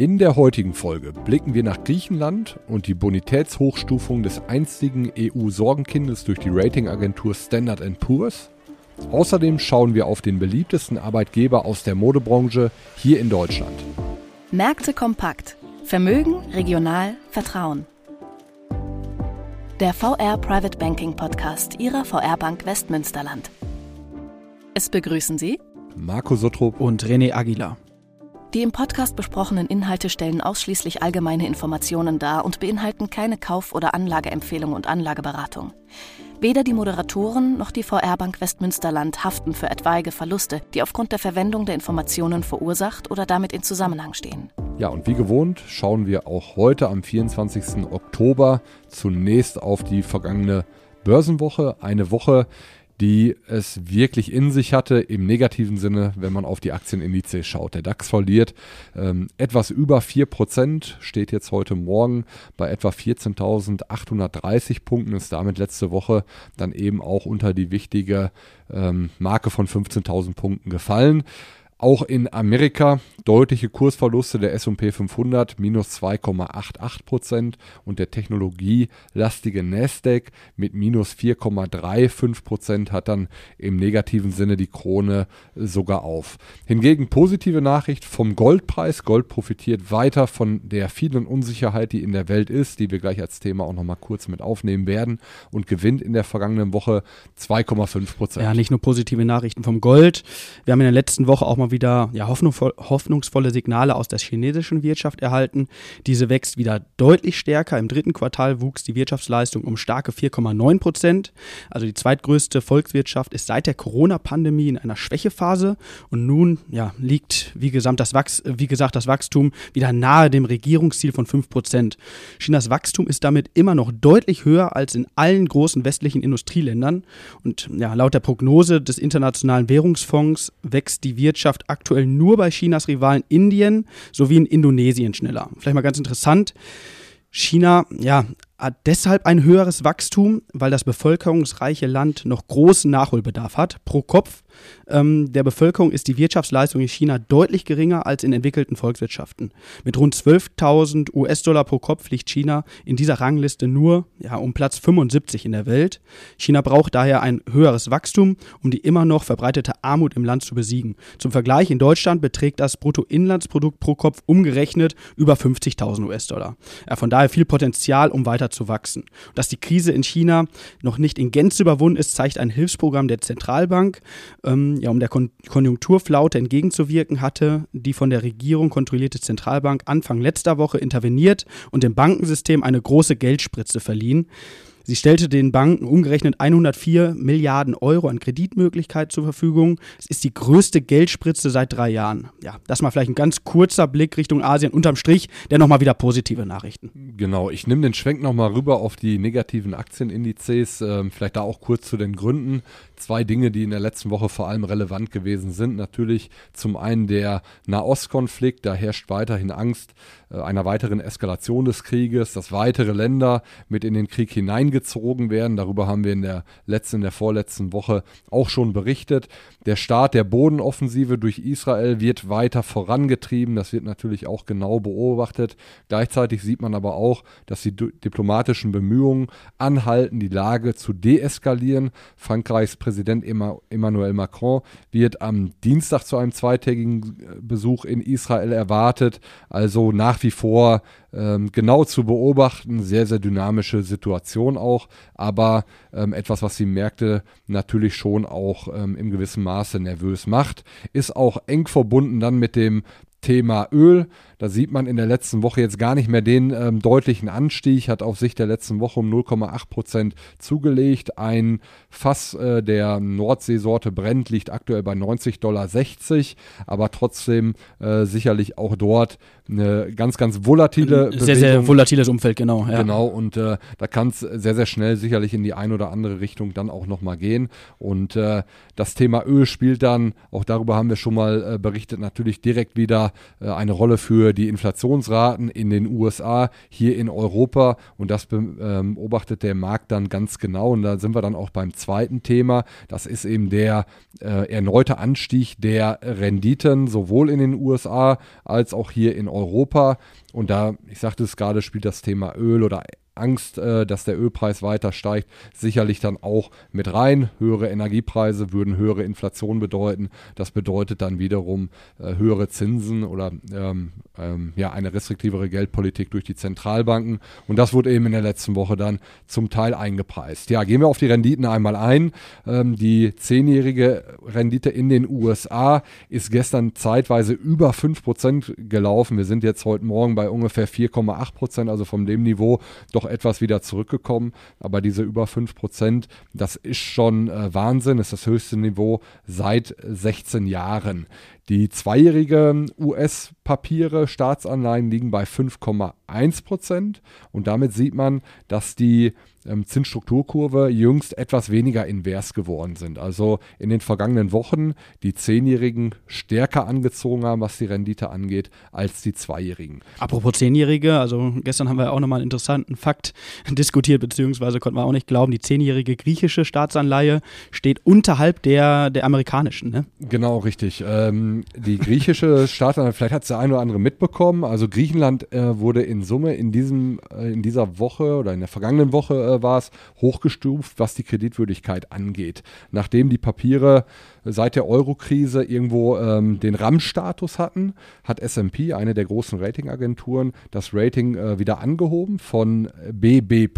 In der heutigen Folge blicken wir nach Griechenland und die Bonitätshochstufung des einstigen EU-Sorgenkindes durch die Ratingagentur Standard Poor's. Außerdem schauen wir auf den beliebtesten Arbeitgeber aus der Modebranche hier in Deutschland. Märkte kompakt. Vermögen, regional, Vertrauen. Der VR Private Banking Podcast Ihrer VR Bank Westmünsterland. Es begrüßen Sie Marco Sottrup und René Aguilar. Die im Podcast besprochenen Inhalte stellen ausschließlich allgemeine Informationen dar und beinhalten keine Kauf- oder Anlageempfehlung und Anlageberatung. Weder die Moderatoren noch die VR Bank Westmünsterland haften für etwaige Verluste, die aufgrund der Verwendung der Informationen verursacht oder damit in Zusammenhang stehen. Ja, und wie gewohnt schauen wir auch heute am 24. Oktober zunächst auf die vergangene Börsenwoche. Eine Woche, die es wirklich in sich hatte, im negativen Sinne, wenn man auf die Aktienindizes schaut. Der DAX verliert ähm, etwas über 4%, steht jetzt heute Morgen bei etwa 14.830 Punkten, ist damit letzte Woche dann eben auch unter die wichtige ähm, Marke von 15.000 Punkten gefallen. Auch in Amerika deutliche Kursverluste der S&P 500 minus 2,88 Prozent und der technologielastige Nasdaq mit minus 4,35 Prozent hat dann im negativen Sinne die Krone sogar auf. Hingegen positive Nachricht vom Goldpreis. Gold profitiert weiter von der vielen Unsicherheit, die in der Welt ist, die wir gleich als Thema auch nochmal kurz mit aufnehmen werden und gewinnt in der vergangenen Woche 2,5 Prozent. Ja, nicht nur positive Nachrichten vom Gold. Wir haben in der letzten Woche auch mal wieder ja, hoffnungsvolle Signale aus der chinesischen Wirtschaft erhalten. Diese wächst wieder deutlich stärker. Im dritten Quartal wuchs die Wirtschaftsleistung um starke 4,9 Prozent. Also die zweitgrößte Volkswirtschaft ist seit der Corona-Pandemie in einer Schwächephase und nun ja, liegt, wie gesagt, das, Wachs wie gesagt, das Wachstum wieder nahe dem Regierungsziel von 5 Prozent. Chinas Wachstum ist damit immer noch deutlich höher als in allen großen westlichen Industrieländern. Und ja, laut der Prognose des Internationalen Währungsfonds wächst die Wirtschaft Wirtschaft aktuell nur bei Chinas Rivalen Indien sowie in Indonesien schneller. Vielleicht mal ganz interessant. China, ja, hat deshalb ein höheres Wachstum, weil das bevölkerungsreiche Land noch großen Nachholbedarf hat. Pro Kopf ähm, der Bevölkerung ist die Wirtschaftsleistung in China deutlich geringer als in entwickelten Volkswirtschaften. Mit rund 12.000 US-Dollar pro Kopf liegt China in dieser Rangliste nur ja, um Platz 75 in der Welt. China braucht daher ein höheres Wachstum, um die immer noch verbreitete Armut im Land zu besiegen. Zum Vergleich, in Deutschland beträgt das Bruttoinlandsprodukt pro Kopf umgerechnet über 50.000 US-Dollar. Ja, von daher viel Potenzial, um weiter zu wachsen. Dass die Krise in China noch nicht in Gänze überwunden ist, zeigt ein Hilfsprogramm der Zentralbank ähm, ja, um der Kon Konjunkturflaute entgegenzuwirken, hatte die von der Regierung kontrollierte Zentralbank Anfang letzter Woche interveniert und dem Bankensystem eine große Geldspritze verliehen. Sie stellte den Banken umgerechnet 104 Milliarden Euro an Kreditmöglichkeit zur Verfügung. Es ist die größte Geldspritze seit drei Jahren. Ja, das mal vielleicht ein ganz kurzer Blick Richtung Asien. Unterm Strich dennoch mal wieder positive Nachrichten. Genau, ich nehme den Schwenk nochmal rüber auf die negativen Aktienindizes. Ähm, vielleicht da auch kurz zu den Gründen. Zwei Dinge, die in der letzten Woche vor allem relevant gewesen sind. Natürlich zum einen der Nahostkonflikt. Da herrscht weiterhin Angst äh, einer weiteren Eskalation des Krieges, dass weitere Länder mit in den Krieg hineingezogen werden. Darüber haben wir in der letzten, in der vorletzten Woche auch schon berichtet. Der Start der Bodenoffensive durch Israel wird weiter vorangetrieben. Das wird natürlich auch genau beobachtet. Gleichzeitig sieht man aber auch, dass die diplomatischen Bemühungen anhalten, die Lage zu deeskalieren. Frankreichs Präsident Emmanuel Macron wird am Dienstag zu einem zweitägigen äh, Besuch in Israel erwartet. Also nach wie vor ähm, genau zu beobachten. Sehr, sehr dynamische Situation auch, aber ähm, etwas, was die Märkte natürlich schon auch ähm, im gewissen Maße nervös macht. Ist auch eng verbunden dann mit dem Thema Öl. Da sieht man in der letzten Woche jetzt gar nicht mehr den ähm, deutlichen Anstieg, hat auf Sicht der letzten Woche um 0,8 Prozent zugelegt. Ein Fass äh, der Nordseesorte Brent liegt aktuell bei 90,60 Dollar, aber trotzdem äh, sicherlich auch dort eine ganz, ganz volatile Sehr, Bewegung. sehr volatiles Umfeld, genau. Ja. Genau, und äh, da kann es sehr, sehr schnell sicherlich in die eine oder andere Richtung dann auch nochmal gehen. Und äh, das Thema Öl spielt dann, auch darüber haben wir schon mal äh, berichtet, natürlich direkt wieder äh, eine Rolle für die Inflationsraten in den USA, hier in Europa und das ähm, beobachtet der Markt dann ganz genau und da sind wir dann auch beim zweiten Thema. Das ist eben der äh, erneute Anstieg der Renditen sowohl in den USA als auch hier in Europa. Und da, ich sagte es gerade, spielt das Thema Öl oder Angst, äh, dass der Ölpreis weiter steigt, sicherlich dann auch mit rein. Höhere Energiepreise würden höhere Inflation bedeuten. Das bedeutet dann wiederum äh, höhere Zinsen oder ähm, ähm, ja, eine restriktivere Geldpolitik durch die Zentralbanken. Und das wurde eben in der letzten Woche dann zum Teil eingepreist. Ja, gehen wir auf die Renditen einmal ein. Ähm, die zehnjährige Rendite in den USA ist gestern zeitweise über 5% gelaufen. Wir sind jetzt heute Morgen bei ungefähr 4,8%, also von dem Niveau doch etwas wieder zurückgekommen. Aber diese über 5%, das ist schon äh, Wahnsinn, ist das höchste Niveau seit 16 Jahren. Die zweijährigen US-Papiere, Staatsanleihen liegen bei 5,1 Prozent und damit sieht man, dass die ähm, Zinsstrukturkurve jüngst etwas weniger invers geworden sind. Also in den vergangenen Wochen die Zehnjährigen stärker angezogen haben, was die Rendite angeht, als die Zweijährigen. Apropos Zehnjährige, also gestern haben wir auch nochmal einen interessanten Fakt diskutiert, beziehungsweise konnten wir auch nicht glauben, die zehnjährige griechische Staatsanleihe steht unterhalb der, der amerikanischen. Ne? Genau, richtig. Ähm, die griechische Staatsanleihe, vielleicht hat es der eine oder andere mitbekommen, also Griechenland äh, wurde in Summe in, diesem, äh, in dieser Woche oder in der vergangenen Woche äh, war es, hochgestuft, was die Kreditwürdigkeit angeht. Nachdem die Papiere seit der Euro-Krise irgendwo ähm, den RAM-Status hatten, hat SP, eine der großen Ratingagenturen, das Rating äh, wieder angehoben von BB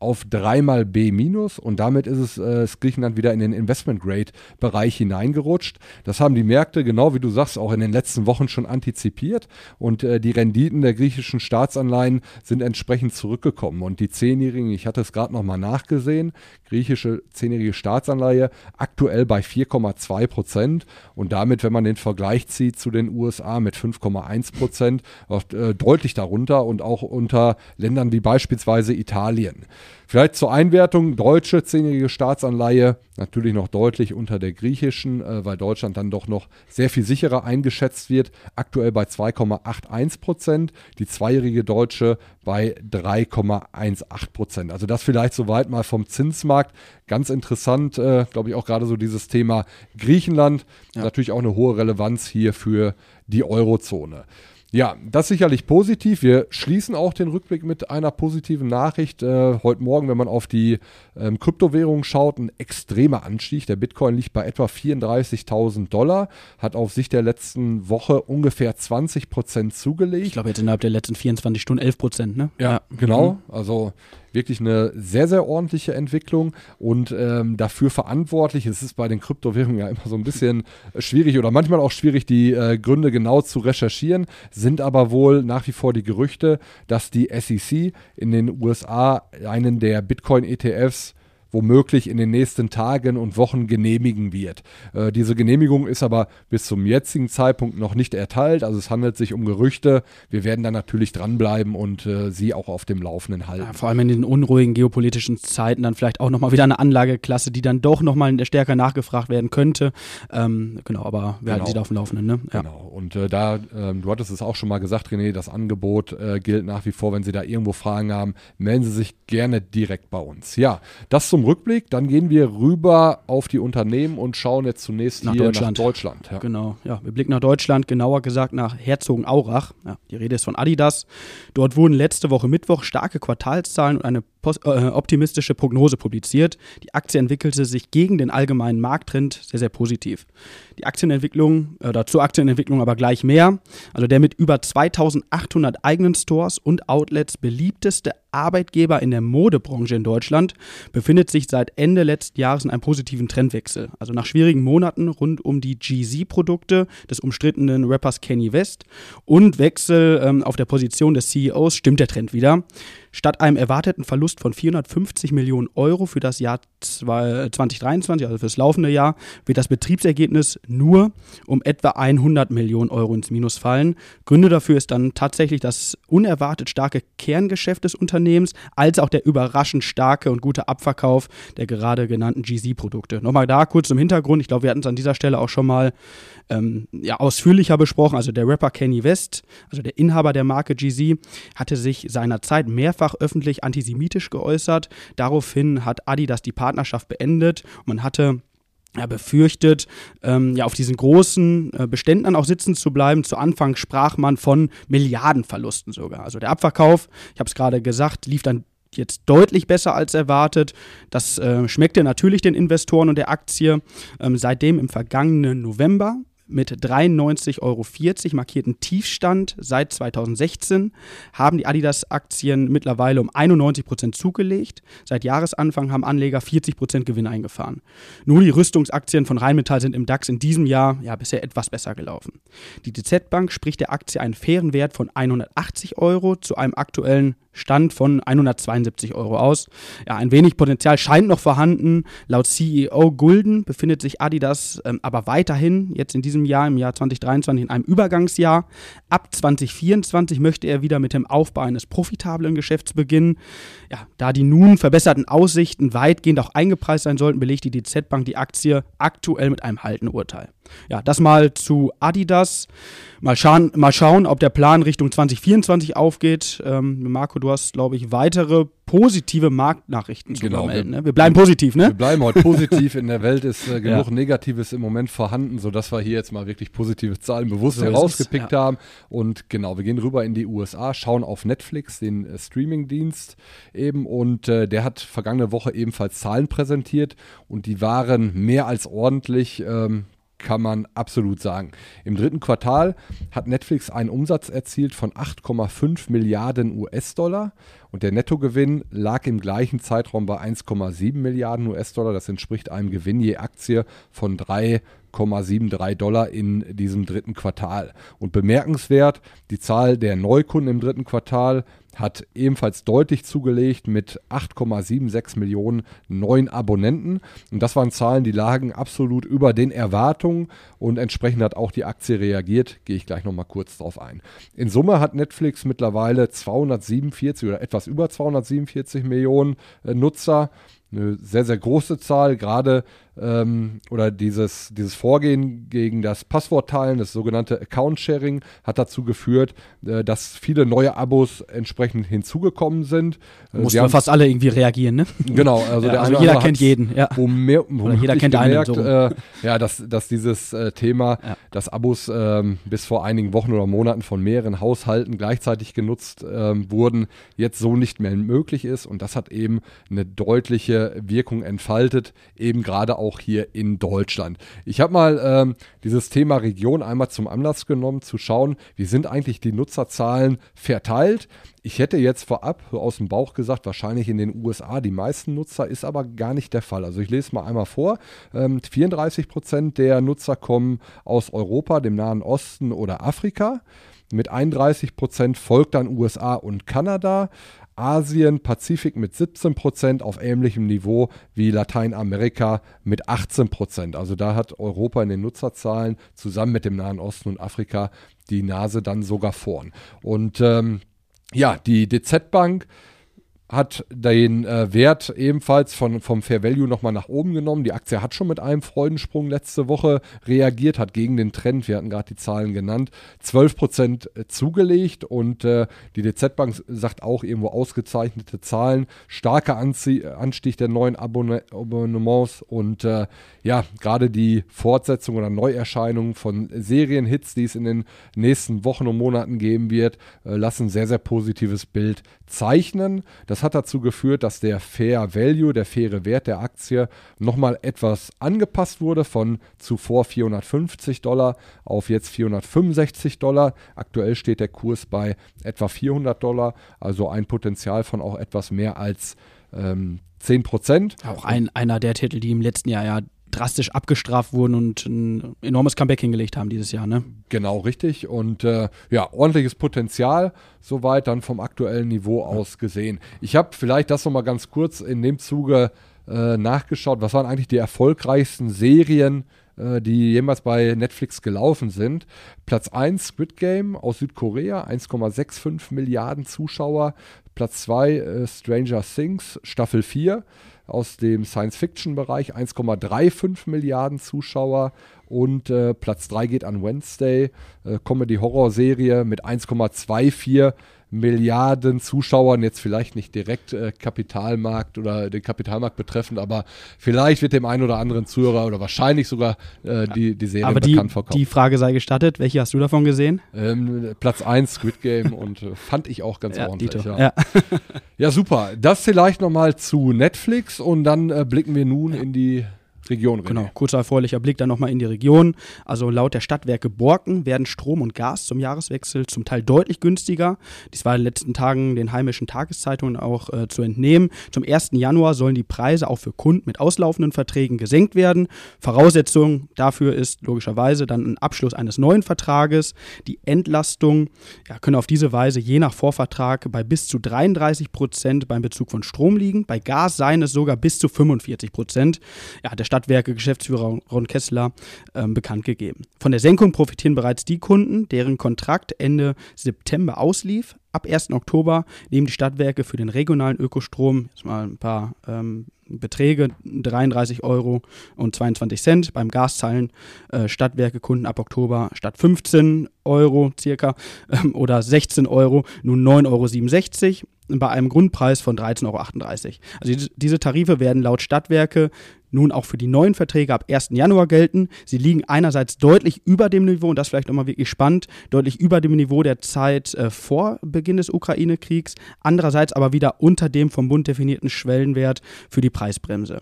auf dreimal B minus und damit ist es äh, ist Griechenland wieder in den Investment Grade Bereich hineingerutscht. Das haben die Märkte genau wie du sagst auch in den letzten Wochen schon antizipiert und äh, die Renditen der griechischen Staatsanleihen sind entsprechend zurückgekommen und die zehnjährigen, ich hatte es gerade noch mal nachgesehen, griechische zehnjährige Staatsanleihe aktuell bei 4,2 Prozent und damit, wenn man den Vergleich zieht zu den USA mit 5,1 Prozent, äh, deutlich darunter und auch unter Ländern wie beispielsweise Italien. Vielleicht zur Einwertung, deutsche zehnjährige Staatsanleihe natürlich noch deutlich unter der griechischen, äh, weil Deutschland dann doch noch sehr viel sicherer eingeschätzt wird. Aktuell bei 2,81 Prozent, die zweijährige deutsche bei 3,18 Prozent. Also das vielleicht soweit mal vom Zinsmarkt. Ganz interessant, äh, glaube ich, auch gerade so dieses Thema Griechenland. Ja. Natürlich auch eine hohe Relevanz hier für die Eurozone. Ja, das sicherlich positiv. Wir schließen auch den Rückblick mit einer positiven Nachricht. Äh, heute Morgen, wenn man auf die ähm, Kryptowährungen schaut, ein extremer Anstieg. Der Bitcoin liegt bei etwa 34.000 Dollar, hat auf Sicht der letzten Woche ungefähr 20 Prozent zugelegt. Ich glaube jetzt innerhalb der letzten 24 Stunden 11 Prozent, ne? Ja, ja. genau. Mhm. Also wirklich eine sehr, sehr ordentliche Entwicklung und ähm, dafür verantwortlich. Es ist bei den Kryptowährungen ja immer so ein bisschen schwierig oder manchmal auch schwierig, die äh, Gründe genau zu recherchieren, sind aber wohl nach wie vor die Gerüchte, dass die SEC in den USA einen der Bitcoin-ETFs womöglich in den nächsten Tagen und Wochen genehmigen wird. Äh, diese Genehmigung ist aber bis zum jetzigen Zeitpunkt noch nicht erteilt, also es handelt sich um Gerüchte. Wir werden da natürlich dranbleiben und äh, Sie auch auf dem Laufenden halten. Ja, vor allem in den unruhigen geopolitischen Zeiten dann vielleicht auch nochmal wieder eine Anlageklasse, die dann doch nochmal stärker nachgefragt werden könnte. Ähm, genau, aber wir genau. halten Sie da auf dem Laufenden. Ne? Ja. Genau, und äh, da, ähm, du hattest es auch schon mal gesagt, René, das Angebot äh, gilt nach wie vor. Wenn Sie da irgendwo Fragen haben, melden Sie sich gerne direkt bei uns. Ja, das zum zum Rückblick. Dann gehen wir rüber auf die Unternehmen und schauen jetzt zunächst nach hier Deutschland. nach Deutschland. Ja. Genau, ja, wir blicken nach Deutschland, genauer gesagt nach Herzogenaurach. Ja, die Rede ist von Adidas. Dort wurden letzte Woche Mittwoch starke Quartalszahlen und eine optimistische Prognose publiziert. Die Aktie entwickelte sich gegen den allgemeinen Markttrend sehr, sehr positiv. Die Aktienentwicklung, oder zur Aktienentwicklung aber gleich mehr. Also der mit über 2800 eigenen Stores und Outlets beliebteste Arbeitgeber in der Modebranche in Deutschland befindet sich seit Ende letzten Jahres in einem positiven Trendwechsel. Also nach schwierigen Monaten rund um die GZ-Produkte des umstrittenen Rappers Kanye West und Wechsel ähm, auf der Position des CEOs stimmt der Trend wieder. Statt einem erwarteten Verlust von 450 Millionen Euro für das Jahr 2023, also für das laufende Jahr, wird das Betriebsergebnis nur um etwa 100 Millionen Euro ins Minus fallen. Gründe dafür ist dann tatsächlich das unerwartet starke Kerngeschäft des Unternehmens, als auch der überraschend starke und gute Abverkauf der gerade genannten GZ-Produkte. Nochmal da kurz zum Hintergrund. Ich glaube, wir hatten es an dieser Stelle auch schon mal ähm, ja, ausführlicher besprochen. Also der Rapper Kenny West, also der Inhaber der Marke GZ, hatte sich seinerzeit mehrfach öffentlich antisemitisch geäußert. Daraufhin hat Adidas die Partnerschaft beendet. Man hatte ja, befürchtet, ähm, ja, auf diesen großen äh, Beständen auch sitzen zu bleiben. Zu Anfang sprach man von Milliardenverlusten sogar. Also der Abverkauf, ich habe es gerade gesagt, lief dann jetzt deutlich besser als erwartet. Das äh, schmeckte natürlich den Investoren und der Aktie. Ähm, seitdem im vergangenen November mit 93,40 Euro markierten Tiefstand seit 2016 haben die Adidas-Aktien mittlerweile um 91 Prozent zugelegt. Seit Jahresanfang haben Anleger 40 Prozent Gewinn eingefahren. Nur die Rüstungsaktien von Rheinmetall sind im DAX in diesem Jahr ja bisher etwas besser gelaufen. Die DZ Bank spricht der Aktie einen fairen Wert von 180 Euro zu einem aktuellen Stand von 172 Euro aus. Ja, ein wenig Potenzial scheint noch vorhanden. Laut CEO Gulden befindet sich Adidas ähm, aber weiterhin jetzt in diesem Jahr, im Jahr 2023, in einem Übergangsjahr. Ab 2024 möchte er wieder mit dem Aufbau eines profitablen Geschäfts beginnen. Ja, da die nun verbesserten Aussichten weitgehend auch eingepreist sein sollten, belegt die DZ Bank die Aktie aktuell mit einem Haltenurteil. Ja, das mal zu Adidas. Mal schauen, mal schauen, ob der Plan Richtung 2024 aufgeht. Ähm, Marco, du hast, glaube ich, weitere positive Marktnachrichten zu genau, melden. Ne? Wir bleiben positiv, ne? Wir bleiben heute positiv. In der Welt ist äh, genug ja. Negatives im Moment vorhanden, sodass wir hier jetzt mal wirklich positive Zahlen bewusst so herausgepickt ja. haben. Und genau, wir gehen rüber in die USA, schauen auf Netflix, den äh, Streaming-Dienst eben. Und äh, der hat vergangene Woche ebenfalls Zahlen präsentiert und die waren mehr als ordentlich. Ähm, kann man absolut sagen. Im dritten Quartal hat Netflix einen Umsatz erzielt von 8,5 Milliarden US-Dollar und der Nettogewinn lag im gleichen Zeitraum bei 1,7 Milliarden US-Dollar. Das entspricht einem Gewinn je Aktie von 3,73 Dollar in diesem dritten Quartal. Und bemerkenswert, die Zahl der Neukunden im dritten Quartal hat ebenfalls deutlich zugelegt mit 8,76 Millionen neuen Abonnenten. Und das waren Zahlen, die lagen absolut über den Erwartungen und entsprechend hat auch die Aktie reagiert. Gehe ich gleich nochmal kurz drauf ein. In Summe hat Netflix mittlerweile 247 oder etwas über 247 Millionen äh, Nutzer eine sehr, sehr große Zahl, gerade ähm, oder dieses, dieses Vorgehen gegen das Passwortteilen, das sogenannte Account-Sharing, hat dazu geführt, äh, dass viele neue Abos entsprechend hinzugekommen sind. Äh, Mussten fast alle irgendwie reagieren, ne? Genau, also, ja, also jeder kennt jeden, ja. Um mehr, um oder jeder kennt gemerkt, einen. So. Äh, ja, dass, dass dieses äh, Thema, ja. dass Abos ähm, bis vor einigen Wochen oder Monaten von mehreren Haushalten gleichzeitig genutzt ähm, wurden, jetzt so nicht mehr möglich ist und das hat eben eine deutliche Wirkung entfaltet, eben gerade auch auch hier in Deutschland. Ich habe mal ähm, dieses Thema Region einmal zum Anlass genommen, zu schauen, wie sind eigentlich die Nutzerzahlen verteilt. Ich hätte jetzt vorab aus dem Bauch gesagt, wahrscheinlich in den USA die meisten Nutzer, ist aber gar nicht der Fall. Also ich lese mal einmal vor. Ähm, 34 Prozent der Nutzer kommen aus Europa, dem Nahen Osten oder Afrika. Mit 31 Prozent folgt dann USA und Kanada. Asien, Pazifik mit 17 Prozent auf ähnlichem Niveau wie Lateinamerika mit 18 Prozent. Also da hat Europa in den Nutzerzahlen zusammen mit dem Nahen Osten und Afrika die Nase dann sogar vorn. Und ähm, ja, die DZ Bank hat den äh, Wert ebenfalls von, vom Fair Value nochmal nach oben genommen. Die Aktie hat schon mit einem Freudensprung letzte Woche reagiert, hat gegen den Trend, wir hatten gerade die Zahlen genannt, 12% äh, zugelegt und äh, die DZ Bank sagt auch irgendwo ausgezeichnete Zahlen, starker Anzie Anstieg der neuen Abonne Abonnements und äh, ja, gerade die Fortsetzung oder Neuerscheinung von Serienhits, die es in den nächsten Wochen und Monaten geben wird, äh, lassen sehr, sehr positives Bild zeichnen. Das hat dazu geführt, dass der Fair Value, der faire Wert der Aktie, nochmal etwas angepasst wurde von zuvor 450 Dollar auf jetzt 465 Dollar. Aktuell steht der Kurs bei etwa 400 Dollar, also ein Potenzial von auch etwas mehr als ähm, 10 Prozent. Auch ein, einer der Titel, die im letzten Jahr ja drastisch abgestraft wurden und ein enormes Comeback hingelegt haben dieses Jahr. Ne? Genau, richtig. Und äh, ja, ordentliches Potenzial, soweit dann vom aktuellen Niveau aus gesehen. Ich habe vielleicht das nochmal ganz kurz in dem Zuge äh, nachgeschaut. Was waren eigentlich die erfolgreichsten Serien? Äh, die jemals bei Netflix gelaufen sind. Platz 1 Squid Game aus Südkorea, 1,65 Milliarden Zuschauer. Platz 2 äh, Stranger Things, Staffel 4 aus dem Science-Fiction-Bereich, 1,35 Milliarden Zuschauer. Und äh, Platz 3 geht an Wednesday, äh, Comedy-Horror-Serie mit 1,24 Milliarden Zuschauern, jetzt vielleicht nicht direkt äh, Kapitalmarkt oder den Kapitalmarkt betreffend, aber vielleicht wird dem einen oder anderen Zuhörer oder wahrscheinlich sogar äh, die, die Serie aber bekannt vorkommen. Die Frage sei gestattet, welche hast du davon gesehen? Ähm, Platz 1 Squid Game und äh, fand ich auch ganz ja, ordentlich. Ja. Ja. ja. super. Das vielleicht nochmal zu Netflix und dann äh, blicken wir nun in die Region. René. Genau, kurzer erfreulicher Blick dann nochmal in die Region. Also laut der Stadtwerke Borken werden Strom und Gas zum Jahreswechsel zum Teil deutlich günstiger. Dies war in den letzten Tagen den heimischen Tageszeitungen auch äh, zu entnehmen. Zum 1. Januar sollen die Preise auch für Kunden mit auslaufenden Verträgen gesenkt werden. Voraussetzung dafür ist logischerweise dann ein Abschluss eines neuen Vertrages. Die Entlastung ja, können auf diese Weise je nach Vorvertrag bei bis zu 33 Prozent beim Bezug von Strom liegen. Bei Gas seien es sogar bis zu 45 Prozent. Ja, der Stadt Stadtwerke Geschäftsführer Ron Kessler ähm, bekannt gegeben. Von der Senkung profitieren bereits die Kunden, deren Kontrakt Ende September auslief. Ab 1. Oktober nehmen die Stadtwerke für den regionalen Ökostrom, jetzt mal ein paar ähm, Beträge, 33 Euro und 22 Cent. Beim Gas zahlen äh, Stadtwerke Kunden ab Oktober statt 15 Euro circa ähm, oder 16 Euro nun 9,67 Euro bei einem Grundpreis von 13,38 Euro. Also diese Tarife werden laut Stadtwerke nun auch für die neuen Verträge ab 1. Januar gelten. Sie liegen einerseits deutlich über dem Niveau, und das vielleicht nochmal wirklich spannend, deutlich über dem Niveau der Zeit äh, vor Beginn des Ukraine-Kriegs, andererseits aber wieder unter dem vom Bund definierten Schwellenwert für die Preisbremse.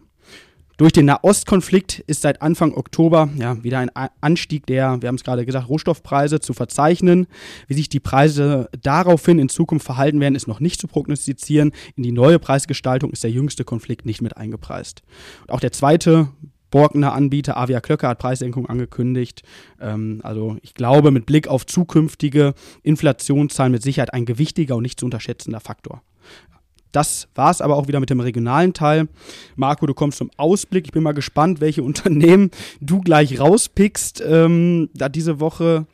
Durch den Nahostkonflikt ist seit Anfang Oktober ja, wieder ein Anstieg der, wir haben es gerade gesagt, Rohstoffpreise zu verzeichnen. Wie sich die Preise daraufhin in Zukunft verhalten werden, ist noch nicht zu prognostizieren. In die neue Preisgestaltung ist der jüngste Konflikt nicht mit eingepreist. Und auch der zweite Borkener Anbieter Avia Klöcker hat Preissenkung angekündigt. Ähm, also ich glaube, mit Blick auf zukünftige Inflationszahlen mit Sicherheit ein gewichtiger und nicht zu unterschätzender Faktor. Das war es aber auch wieder mit dem regionalen Teil. Marco, du kommst zum Ausblick. Ich bin mal gespannt, welche Unternehmen du gleich rauspickst. Ähm, da diese Woche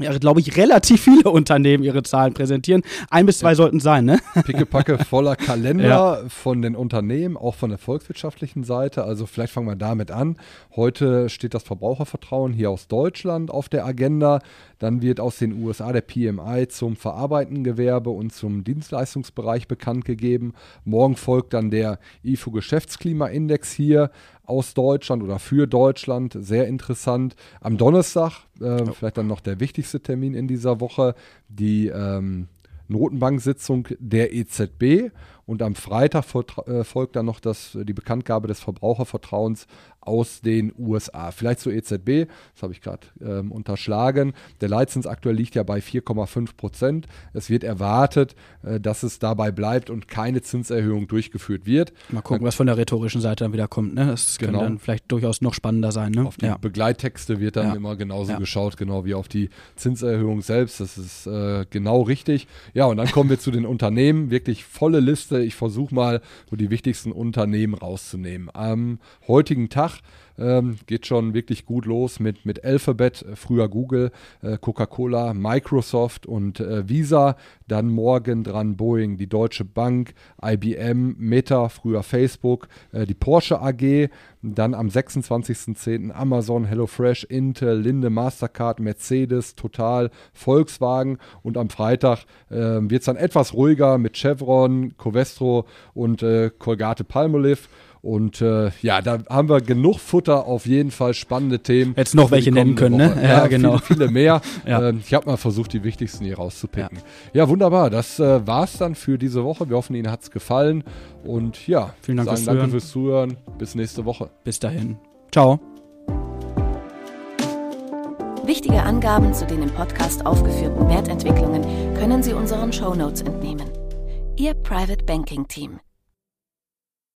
ja, glaube ich, relativ viele Unternehmen ihre Zahlen präsentieren. Ein bis zwei ja. sollten sein, ne? Pickepacke voller Kalender ja. von den Unternehmen, auch von der volkswirtschaftlichen Seite. Also vielleicht fangen wir damit an. Heute steht das Verbrauchervertrauen hier aus Deutschland auf der Agenda. Dann wird aus den USA der PMI zum verarbeitenden Gewerbe und zum Dienstleistungsbereich bekannt gegeben. Morgen folgt dann der IFO Geschäftsklimaindex hier aus Deutschland oder für Deutschland. Sehr interessant. Am Donnerstag, äh, oh. vielleicht dann noch der wichtigste Termin in dieser Woche, die ähm, Notenbank-Sitzung der EZB. Und am Freitag äh, folgt dann noch das, die Bekanntgabe des Verbrauchervertrauens aus den USA. Vielleicht zur EZB, das habe ich gerade ähm, unterschlagen. Der Leitzins aktuell liegt ja bei 4,5 Prozent. Es wird erwartet, äh, dass es dabei bleibt und keine Zinserhöhung durchgeführt wird. Mal gucken, was von der rhetorischen Seite dann wieder kommt. Ne? Das genau. könnte dann vielleicht durchaus noch spannender sein. Ne? Auf die ja. Begleittexte wird dann ja. immer genauso ja. geschaut, genau wie auf die Zinserhöhung selbst. Das ist äh, genau richtig. Ja, und dann kommen wir zu den Unternehmen. Wirklich volle Liste. Ich versuche mal, so die wichtigsten Unternehmen rauszunehmen. Am heutigen Tag Tag. Ähm, geht schon wirklich gut los mit, mit Alphabet, äh, früher Google, äh, Coca-Cola, Microsoft und äh, Visa. Dann morgen dran Boeing, die Deutsche Bank, IBM, Meta, früher Facebook, äh, die Porsche AG. Dann am 26.10. Amazon, HelloFresh, Intel, Linde, Mastercard, Mercedes, Total, Volkswagen. Und am Freitag äh, wird es dann etwas ruhiger mit Chevron, Covestro und äh, Colgate Palmolive. Und äh, ja, da haben wir genug Futter, auf jeden Fall spannende Themen. Jetzt noch welche nennen können, ne? Ja, ja, genau. Viele, viele mehr. ja. ähm, ich habe mal versucht, die wichtigsten hier rauszupicken. Ja, ja wunderbar. Das äh, war's dann für diese Woche. Wir hoffen, Ihnen hat's gefallen. Und ja, vielen Dank, sagen, danke fürs Zuhören. Bis nächste Woche. Bis dahin. Ciao. Wichtige Angaben zu den im Podcast aufgeführten Wertentwicklungen können Sie unseren Shownotes entnehmen. Ihr Private Banking Team.